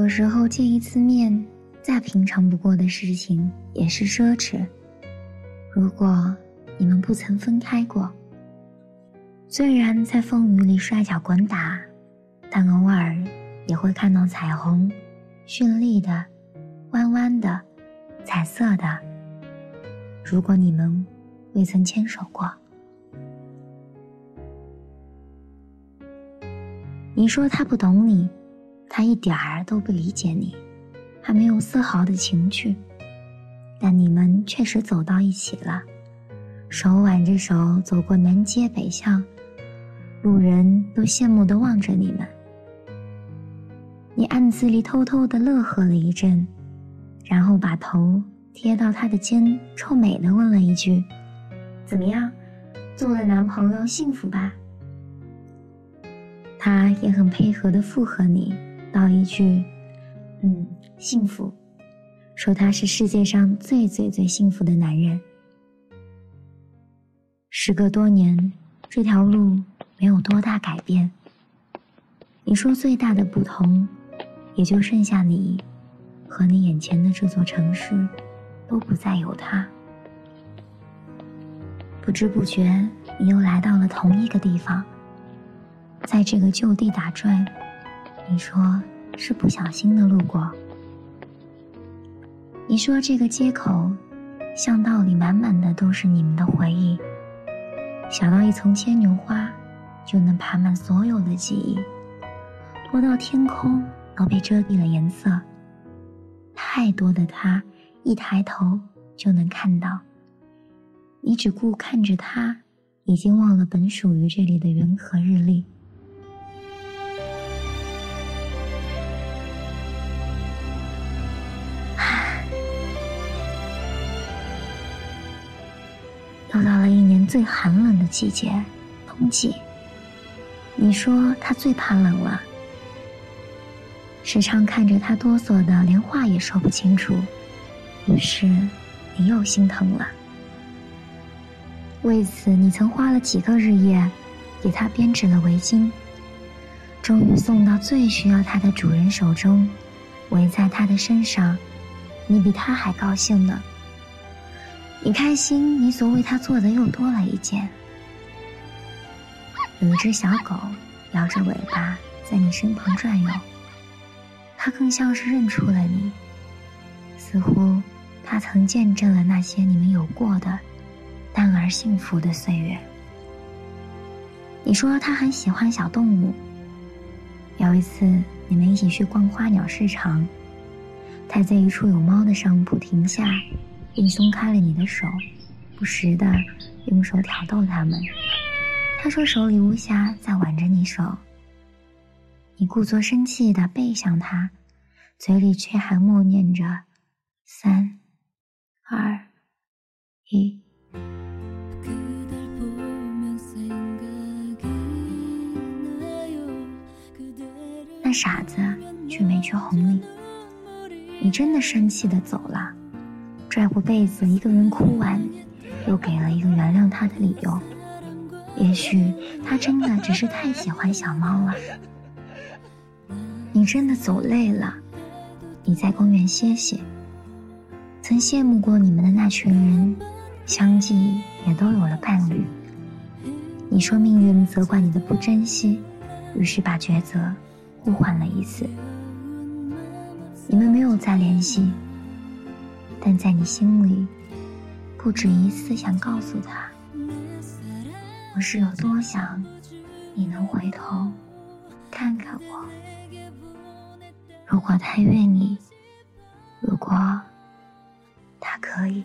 有时候见一次面，再平常不过的事情也是奢侈。如果你们不曾分开过，虽然在风雨里摔跤滚打，但偶尔也会看到彩虹，绚丽的、弯弯的、彩色的。如果你们未曾牵手过，你说他不懂你。他一点儿都不理解你，还没有丝毫的情趣，但你们确实走到一起了，手挽着手走过南街北巷，路人都羡慕的望着你们。你暗自里偷偷的乐呵了一阵，然后把头贴到他的肩，臭美的问了一句：“怎么样，做了男朋友幸福吧？”他也很配合的附和你。道一句：“嗯，幸福。”说他是世界上最最最幸福的男人。时隔多年，这条路没有多大改变。你说最大的不同，也就剩下你，和你眼前的这座城市，都不再有他。不知不觉，你又来到了同一个地方，在这个就地打转。你说是不小心的路过。你说这个街口巷道里满满的都是你们的回忆，小到一丛牵牛花，就能爬满所有的记忆，多到天空都被遮蔽了颜色。太多的他，一抬头就能看到。你只顾看着他，已经忘了本属于这里的云和日丽。最寒冷的季节，冬季。你说他最怕冷了，时常看着他哆嗦的，连话也说不清楚。于是，你又心疼了。为此，你曾花了几个日夜，给他编织了围巾，终于送到最需要它的主人手中，围在他的身上。你比他还高兴呢。你开心，你所为他做的又多了一件。有一只小狗摇着尾巴在你身旁转悠，它更像是认出了你，似乎它曾见证了那些你们有过的淡而幸福的岁月。你说它很喜欢小动物。有一次你们一起去逛花鸟市场，它在一处有猫的商铺停下。并松开了你的手，不时的用手挑逗它们。他说手里无暇在挽着你手，你故作生气的背向他，嘴里却还默念着三、二、一。那傻子却没去哄你，你真的生气的走了。拽过被子，一个人哭完，又给了一个原谅他的理由。也许他真的只是太喜欢小猫了。你真的走累了，你在公园歇歇。曾羡慕过你们的那群人，相继也都有了伴侣。你说命运责怪你的不珍惜，于是把抉择互换了一次。你们没有再联系。但在你心里，不止一次想告诉他，我是有多想你能回头看看我。如果他愿意，如果他可以。